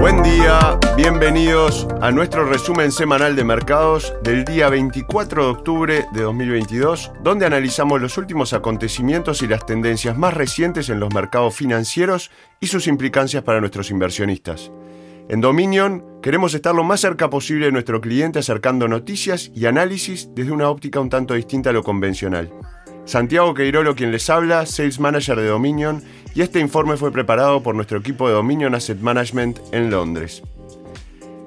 Buen día, bienvenidos a nuestro resumen semanal de mercados del día 24 de octubre de 2022, donde analizamos los últimos acontecimientos y las tendencias más recientes en los mercados financieros y sus implicancias para nuestros inversionistas. En Dominion queremos estar lo más cerca posible de nuestro cliente acercando noticias y análisis desde una óptica un tanto distinta a lo convencional. Santiago Queirolo quien les habla, Sales Manager de Dominion, y este informe fue preparado por nuestro equipo de Dominion Asset Management en Londres.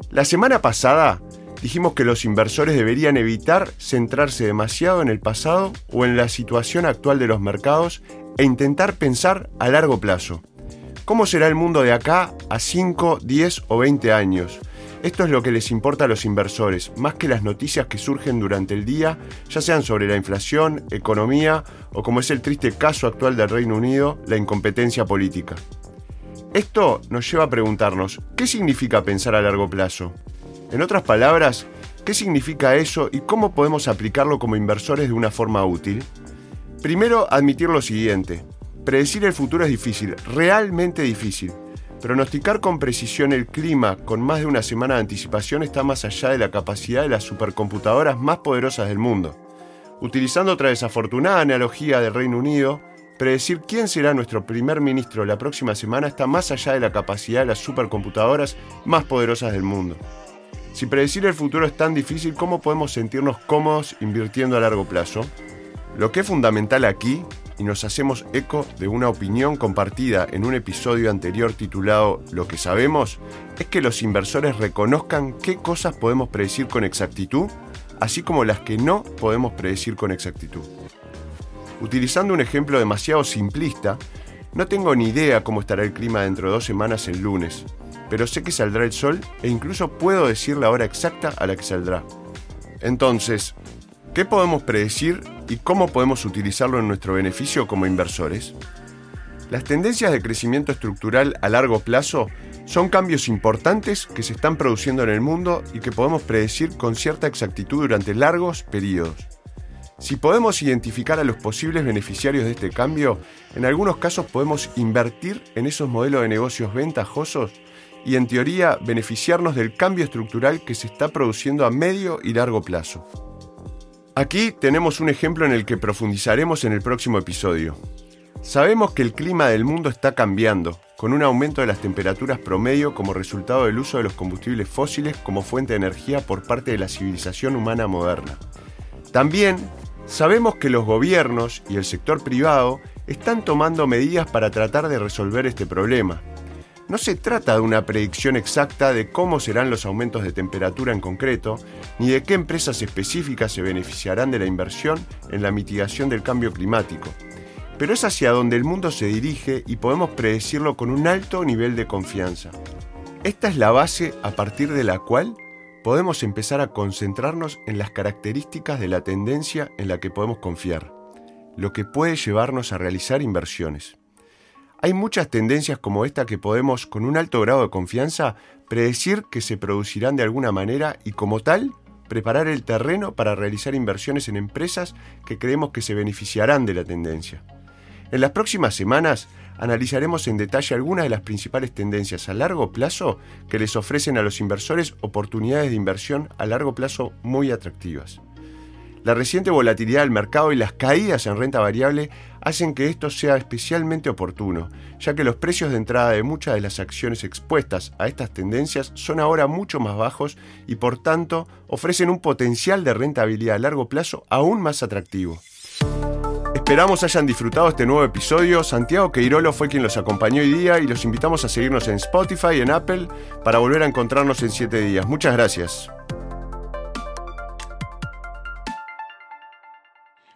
La semana pasada dijimos que los inversores deberían evitar centrarse demasiado en el pasado o en la situación actual de los mercados e intentar pensar a largo plazo. ¿Cómo será el mundo de acá a 5, 10 o 20 años? Esto es lo que les importa a los inversores, más que las noticias que surgen durante el día, ya sean sobre la inflación, economía o como es el triste caso actual del Reino Unido, la incompetencia política. Esto nos lleva a preguntarnos, ¿qué significa pensar a largo plazo? En otras palabras, ¿qué significa eso y cómo podemos aplicarlo como inversores de una forma útil? Primero, admitir lo siguiente, Predecir el futuro es difícil, realmente difícil. Pronosticar con precisión el clima con más de una semana de anticipación está más allá de la capacidad de las supercomputadoras más poderosas del mundo. Utilizando otra desafortunada analogía del Reino Unido, predecir quién será nuestro primer ministro la próxima semana está más allá de la capacidad de las supercomputadoras más poderosas del mundo. Si predecir el futuro es tan difícil, ¿cómo podemos sentirnos cómodos invirtiendo a largo plazo? Lo que es fundamental aquí y nos hacemos eco de una opinión compartida en un episodio anterior titulado Lo que sabemos, es que los inversores reconozcan qué cosas podemos predecir con exactitud, así como las que no podemos predecir con exactitud. Utilizando un ejemplo demasiado simplista, no tengo ni idea cómo estará el clima dentro de dos semanas el lunes, pero sé que saldrá el sol e incluso puedo decir la hora exacta a la que saldrá. Entonces, ¿qué podemos predecir y cómo podemos utilizarlo en nuestro beneficio como inversores? Las tendencias de crecimiento estructural a largo plazo son cambios importantes que se están produciendo en el mundo y que podemos predecir con cierta exactitud durante largos periodos. Si podemos identificar a los posibles beneficiarios de este cambio, en algunos casos podemos invertir en esos modelos de negocios ventajosos y en teoría beneficiarnos del cambio estructural que se está produciendo a medio y largo plazo. Aquí tenemos un ejemplo en el que profundizaremos en el próximo episodio. Sabemos que el clima del mundo está cambiando, con un aumento de las temperaturas promedio como resultado del uso de los combustibles fósiles como fuente de energía por parte de la civilización humana moderna. También sabemos que los gobiernos y el sector privado están tomando medidas para tratar de resolver este problema, no se trata de una predicción exacta de cómo serán los aumentos de temperatura en concreto, ni de qué empresas específicas se beneficiarán de la inversión en la mitigación del cambio climático, pero es hacia donde el mundo se dirige y podemos predecirlo con un alto nivel de confianza. Esta es la base a partir de la cual podemos empezar a concentrarnos en las características de la tendencia en la que podemos confiar, lo que puede llevarnos a realizar inversiones. Hay muchas tendencias como esta que podemos, con un alto grado de confianza, predecir que se producirán de alguna manera y como tal, preparar el terreno para realizar inversiones en empresas que creemos que se beneficiarán de la tendencia. En las próximas semanas analizaremos en detalle algunas de las principales tendencias a largo plazo que les ofrecen a los inversores oportunidades de inversión a largo plazo muy atractivas. La reciente volatilidad del mercado y las caídas en renta variable hacen que esto sea especialmente oportuno, ya que los precios de entrada de muchas de las acciones expuestas a estas tendencias son ahora mucho más bajos y por tanto ofrecen un potencial de rentabilidad a largo plazo aún más atractivo. Esperamos hayan disfrutado este nuevo episodio. Santiago Queirolo fue quien los acompañó hoy día y los invitamos a seguirnos en Spotify y en Apple para volver a encontrarnos en 7 días. Muchas gracias.